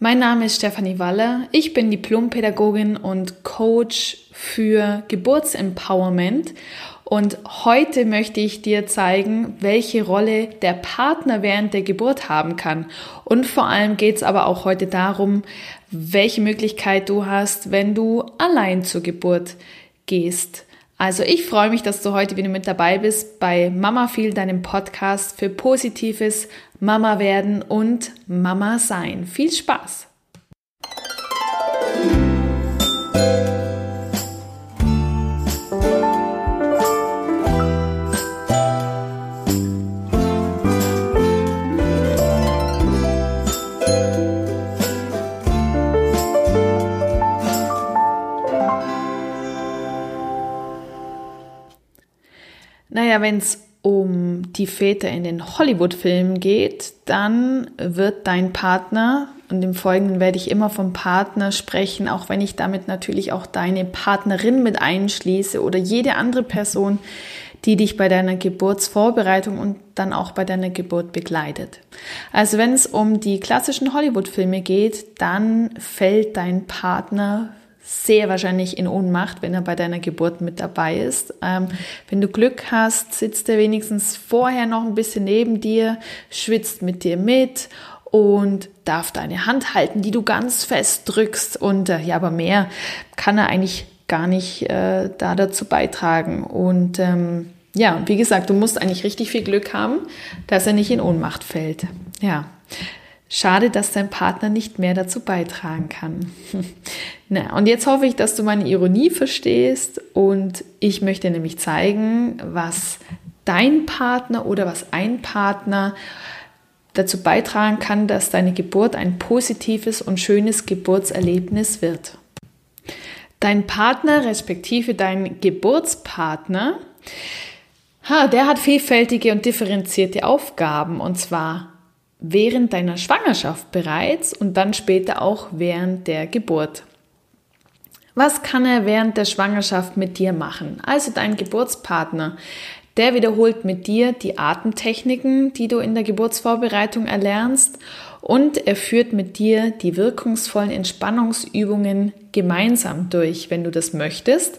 Mein Name ist Stefanie Waller. Ich bin Diplompädagogin und Coach für Geburtsempowerment. Und heute möchte ich dir zeigen, welche Rolle der Partner während der Geburt haben kann. Und vor allem geht es aber auch heute darum, welche Möglichkeit du hast, wenn du allein zur Geburt gehst. Also ich freue mich, dass du heute wieder mit dabei bist bei Mama Feel, deinem Podcast für positives Mama werden und Mama sein. Viel Spaß! Naja, wenn es um die Väter in den Hollywood-Filmen geht, dann wird dein Partner, und im Folgenden werde ich immer vom Partner sprechen, auch wenn ich damit natürlich auch deine Partnerin mit einschließe oder jede andere Person, die dich bei deiner Geburtsvorbereitung und dann auch bei deiner Geburt begleitet. Also wenn es um die klassischen Hollywood-Filme geht, dann fällt dein Partner sehr wahrscheinlich in Ohnmacht, wenn er bei deiner Geburt mit dabei ist. Ähm, wenn du Glück hast, sitzt er wenigstens vorher noch ein bisschen neben dir, schwitzt mit dir mit und darf deine Hand halten, die du ganz fest drückst. Und äh, ja, aber mehr kann er eigentlich gar nicht äh, da dazu beitragen. Und ähm, ja, wie gesagt, du musst eigentlich richtig viel Glück haben, dass er nicht in Ohnmacht fällt. Ja. Schade, dass dein Partner nicht mehr dazu beitragen kann. Na, und jetzt hoffe ich, dass du meine Ironie verstehst und ich möchte nämlich zeigen, was dein Partner oder was ein Partner dazu beitragen kann, dass deine Geburt ein positives und schönes Geburtserlebnis wird. Dein Partner respektive dein Geburtspartner, der hat vielfältige und differenzierte Aufgaben und zwar während deiner Schwangerschaft bereits und dann später auch während der Geburt. Was kann er während der Schwangerschaft mit dir machen? Also dein Geburtspartner, der wiederholt mit dir die Atemtechniken, die du in der Geburtsvorbereitung erlernst und er führt mit dir die wirkungsvollen Entspannungsübungen gemeinsam durch, wenn du das möchtest.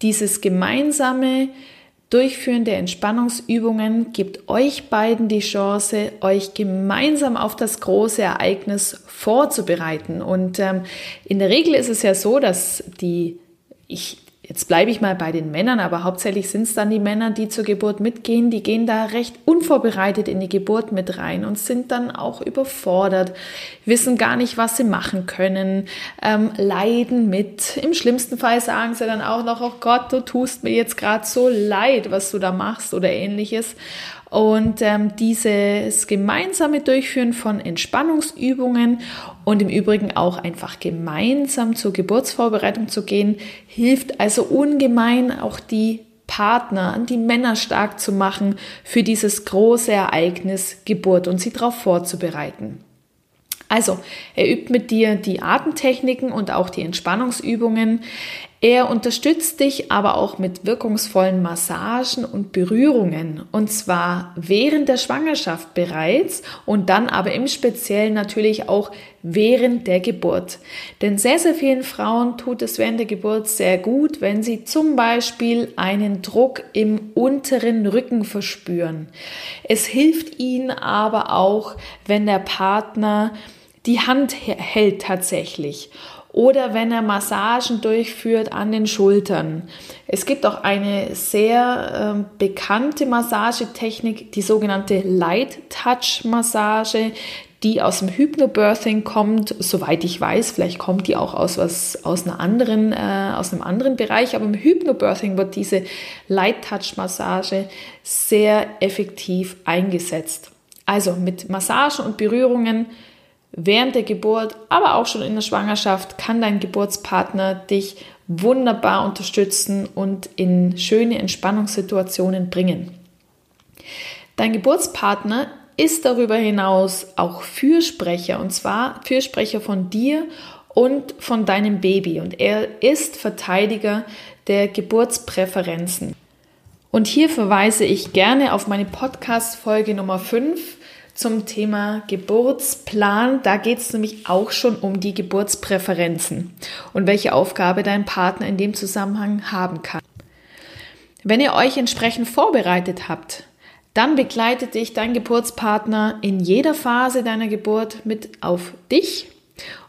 Dieses gemeinsame Durchführen der Entspannungsübungen gibt euch beiden die Chance, euch gemeinsam auf das große Ereignis vorzubereiten. Und ähm, in der Regel ist es ja so, dass die, ich Jetzt bleibe ich mal bei den Männern, aber hauptsächlich sind es dann die Männer, die zur Geburt mitgehen. Die gehen da recht unvorbereitet in die Geburt mit rein und sind dann auch überfordert, wissen gar nicht, was sie machen können, ähm, leiden mit. Im schlimmsten Fall sagen sie dann auch noch, oh Gott, du tust mir jetzt gerade so leid, was du da machst oder ähnliches. Und ähm, dieses gemeinsame Durchführen von Entspannungsübungen und im Übrigen auch einfach gemeinsam zur Geburtsvorbereitung zu gehen, hilft also ungemein auch die Partner, die Männer stark zu machen für dieses große Ereignis Geburt und sie darauf vorzubereiten. Also, er übt mit dir die Atemtechniken und auch die Entspannungsübungen. Er unterstützt dich aber auch mit wirkungsvollen Massagen und Berührungen und zwar während der Schwangerschaft bereits und dann aber im Speziellen natürlich auch während der Geburt. Denn sehr, sehr vielen Frauen tut es während der Geburt sehr gut, wenn sie zum Beispiel einen Druck im unteren Rücken verspüren. Es hilft ihnen aber auch, wenn der Partner die Hand hält tatsächlich oder wenn er Massagen durchführt an den Schultern. Es gibt auch eine sehr äh, bekannte Massagetechnik, die sogenannte Light Touch Massage, die aus dem Hypnobirthing kommt, soweit ich weiß, vielleicht kommt die auch aus was aus einer anderen äh, aus einem anderen Bereich, aber im Hypnobirthing wird diese Light Touch Massage sehr effektiv eingesetzt. Also mit Massagen und Berührungen während der Geburt, aber auch schon in der Schwangerschaft kann dein Geburtspartner dich wunderbar unterstützen und in schöne Entspannungssituationen bringen. Dein Geburtspartner ist darüber hinaus auch Fürsprecher und zwar Fürsprecher von dir und von deinem Baby und er ist Verteidiger der Geburtspräferenzen. Und hier verweise ich gerne auf meine Podcast Folge Nummer 5 zum Thema Geburtsplan. Da geht es nämlich auch schon um die Geburtspräferenzen und welche Aufgabe dein Partner in dem Zusammenhang haben kann. Wenn ihr euch entsprechend vorbereitet habt, dann begleitet dich dein Geburtspartner in jeder Phase deiner Geburt mit auf dich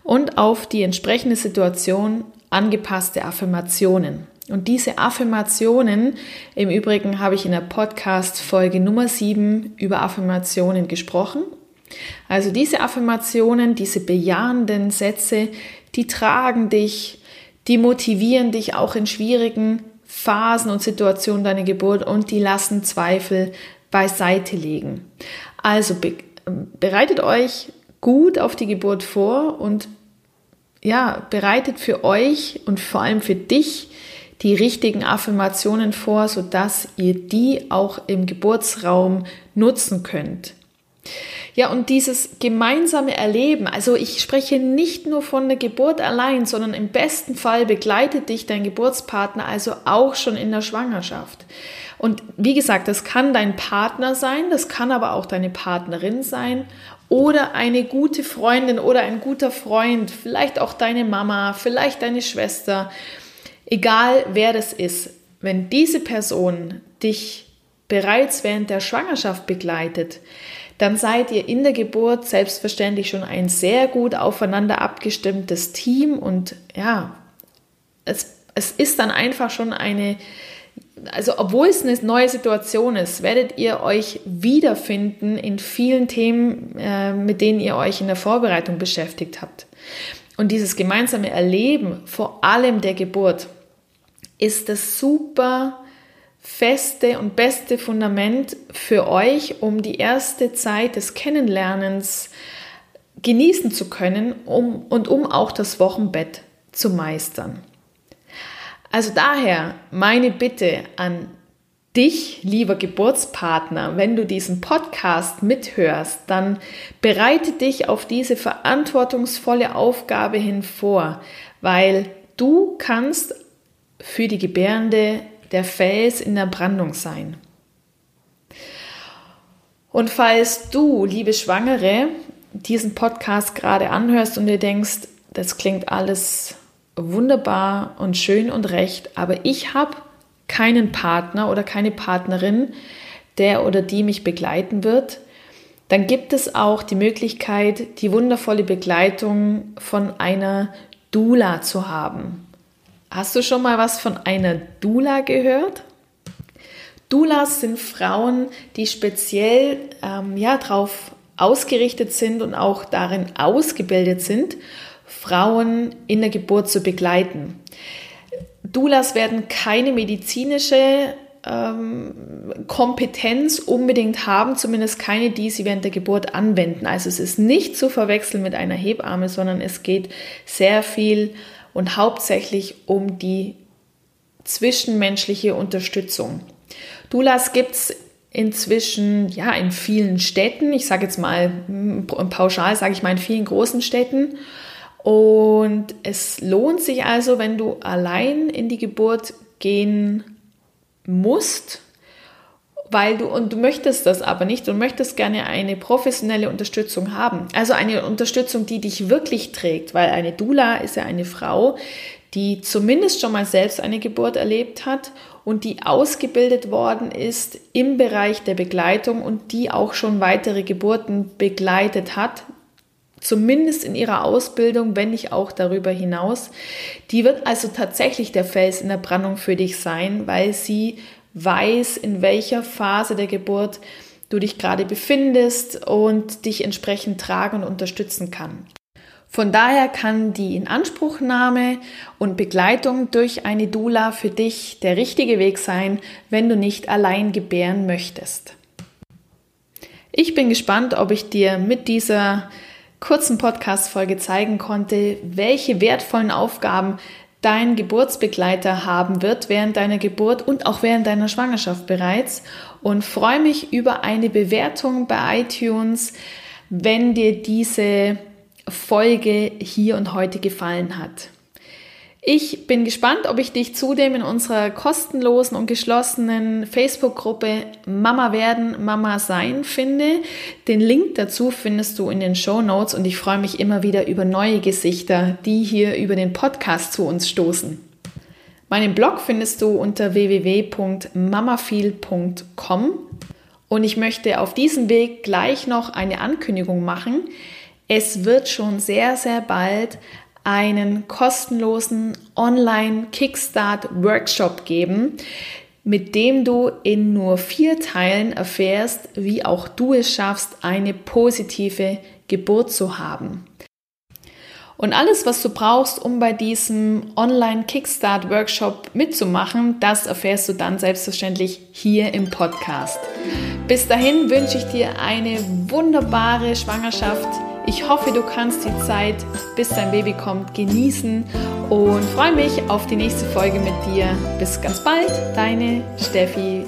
und auf die entsprechende Situation angepasste Affirmationen. Und diese Affirmationen, im Übrigen habe ich in der Podcast Folge Nummer 7 über Affirmationen gesprochen. Also diese Affirmationen, diese bejahenden Sätze, die tragen dich, die motivieren dich auch in schwierigen Phasen und Situationen deiner Geburt und die lassen Zweifel beiseite legen. Also be bereitet euch gut auf die Geburt vor und ja, bereitet für euch und vor allem für dich die richtigen Affirmationen vor, sodass ihr die auch im Geburtsraum nutzen könnt. Ja, und dieses gemeinsame Erleben, also ich spreche nicht nur von der Geburt allein, sondern im besten Fall begleitet dich dein Geburtspartner also auch schon in der Schwangerschaft. Und wie gesagt, das kann dein Partner sein, das kann aber auch deine Partnerin sein oder eine gute Freundin oder ein guter Freund, vielleicht auch deine Mama, vielleicht deine Schwester, egal wer das ist. Wenn diese Person dich bereits während der Schwangerschaft begleitet, dann seid ihr in der Geburt selbstverständlich schon ein sehr gut aufeinander abgestimmtes Team und ja, es, es ist dann einfach schon eine, also obwohl es eine neue Situation ist, werdet ihr euch wiederfinden in vielen Themen, äh, mit denen ihr euch in der Vorbereitung beschäftigt habt. Und dieses gemeinsame Erleben, vor allem der Geburt, ist das super feste und beste Fundament für euch, um die erste Zeit des Kennenlernens genießen zu können um, und um auch das Wochenbett zu meistern. Also daher meine Bitte an dich, lieber Geburtspartner, wenn du diesen Podcast mithörst, dann bereite dich auf diese verantwortungsvolle Aufgabe hin vor, weil du kannst für die Gebärende der Fels in der Brandung sein. Und falls du, liebe Schwangere, diesen Podcast gerade anhörst und dir denkst, das klingt alles wunderbar und schön und recht, aber ich habe keinen Partner oder keine Partnerin, der oder die mich begleiten wird, dann gibt es auch die Möglichkeit, die wundervolle Begleitung von einer Dula zu haben. Hast du schon mal was von einer Dula gehört? Doulas sind Frauen, die speziell ähm, ja, darauf ausgerichtet sind und auch darin ausgebildet sind, Frauen in der Geburt zu begleiten. Doulas werden keine medizinische ähm, Kompetenz unbedingt haben, zumindest keine, die sie während der Geburt anwenden. Also es ist nicht zu verwechseln mit einer Hebamme, sondern es geht sehr viel und hauptsächlich um die zwischenmenschliche Unterstützung. Doulas gibt es inzwischen ja in vielen Städten, ich sage jetzt mal pauschal, sage ich mal in vielen großen Städten. Und es lohnt sich also, wenn du allein in die Geburt gehen musst, weil du und du möchtest das aber nicht und möchtest gerne eine professionelle Unterstützung haben. Also eine Unterstützung, die dich wirklich trägt, weil eine Dula ist ja eine Frau, die zumindest schon mal selbst eine Geburt erlebt hat und die ausgebildet worden ist im Bereich der Begleitung und die auch schon weitere Geburten begleitet hat, zumindest in ihrer Ausbildung, wenn nicht auch darüber hinaus. Die wird also tatsächlich der Fels in der Brandung für dich sein, weil sie weiß, in welcher Phase der Geburt du dich gerade befindest und dich entsprechend tragen und unterstützen kann. Von daher kann die Inanspruchnahme und Begleitung durch eine Dula für dich der richtige Weg sein, wenn du nicht allein gebären möchtest. Ich bin gespannt, ob ich dir mit dieser kurzen Podcast-Folge zeigen konnte, welche wertvollen Aufgaben dein Geburtsbegleiter haben wird während deiner Geburt und auch während deiner Schwangerschaft bereits und freue mich über eine Bewertung bei iTunes, wenn dir diese Folge hier und heute gefallen hat. Ich bin gespannt, ob ich dich zudem in unserer kostenlosen und geschlossenen Facebook-Gruppe Mama werden, Mama sein finde. Den Link dazu findest du in den Show Notes und ich freue mich immer wieder über neue Gesichter, die hier über den Podcast zu uns stoßen. Meinen Blog findest du unter www.mamafeel.com und ich möchte auf diesem Weg gleich noch eine Ankündigung machen. Es wird schon sehr, sehr bald einen kostenlosen Online-Kickstart-Workshop geben, mit dem du in nur vier Teilen erfährst, wie auch du es schaffst, eine positive Geburt zu haben. Und alles, was du brauchst, um bei diesem Online-Kickstart-Workshop mitzumachen, das erfährst du dann selbstverständlich hier im Podcast. Bis dahin wünsche ich dir eine wunderbare Schwangerschaft ich hoffe, du kannst die Zeit, bis dein Baby kommt, genießen und freue mich auf die nächste Folge mit dir. Bis ganz bald, deine Steffi